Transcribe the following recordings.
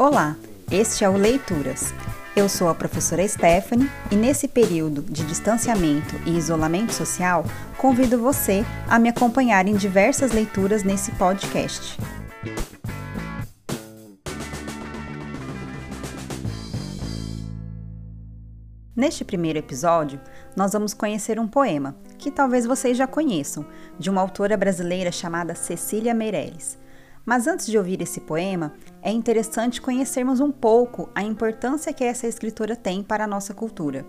Olá, este é o Leituras. Eu sou a professora Stephanie e nesse período de distanciamento e isolamento social, convido você a me acompanhar em diversas leituras nesse podcast. Neste primeiro episódio, nós vamos conhecer um poema que talvez vocês já conheçam, de uma autora brasileira chamada Cecília Meirelles. Mas antes de ouvir esse poema, é interessante conhecermos um pouco a importância que essa escritora tem para a nossa cultura.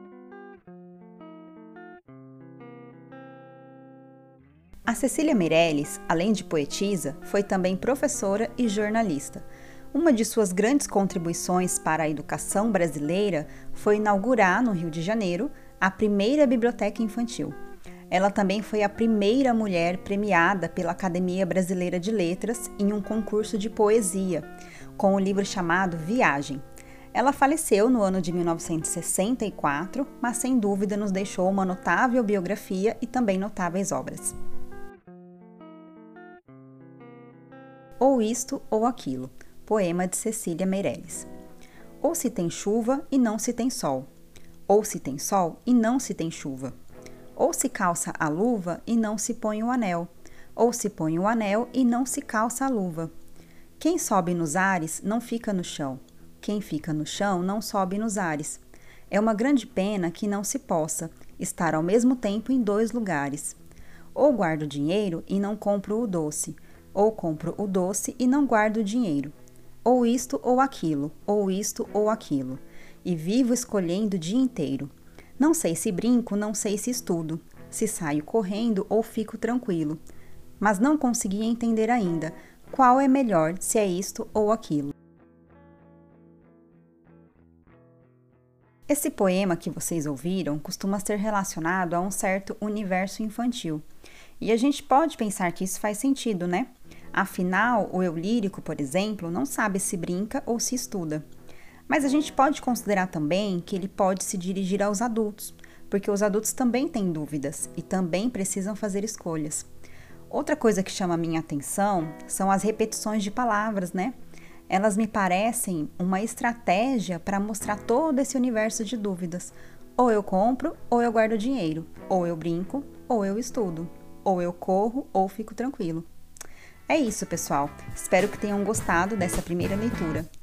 A Cecília Meirelles, além de poetisa, foi também professora e jornalista. Uma de suas grandes contribuições para a educação brasileira foi inaugurar, no Rio de Janeiro, a primeira biblioteca infantil. Ela também foi a primeira mulher premiada pela Academia Brasileira de Letras em um concurso de poesia, com o um livro chamado Viagem. Ela faleceu no ano de 1964, mas sem dúvida nos deixou uma notável biografia e também notáveis obras. Ou isto ou aquilo, poema de Cecília Meirelles. Ou se tem chuva e não se tem sol, ou se tem sol e não se tem chuva ou se calça a luva e não se põe o anel, ou se põe o anel e não se calça a luva. Quem sobe nos ares não fica no chão, quem fica no chão não sobe nos ares. É uma grande pena que não se possa estar ao mesmo tempo em dois lugares. Ou guardo dinheiro e não compro o doce, ou compro o doce e não guardo o dinheiro. Ou isto ou aquilo, ou isto ou aquilo, e vivo escolhendo o dia inteiro. Não sei se brinco, não sei se estudo, se saio correndo ou fico tranquilo, mas não consegui entender ainda qual é melhor, se é isto ou aquilo. Esse poema que vocês ouviram costuma ser relacionado a um certo universo infantil. E a gente pode pensar que isso faz sentido, né? Afinal, o eu lírico, por exemplo, não sabe se brinca ou se estuda. Mas a gente pode considerar também que ele pode se dirigir aos adultos, porque os adultos também têm dúvidas e também precisam fazer escolhas. Outra coisa que chama a minha atenção são as repetições de palavras, né? Elas me parecem uma estratégia para mostrar todo esse universo de dúvidas. Ou eu compro, ou eu guardo dinheiro. Ou eu brinco, ou eu estudo. Ou eu corro, ou fico tranquilo. É isso, pessoal. Espero que tenham gostado dessa primeira leitura.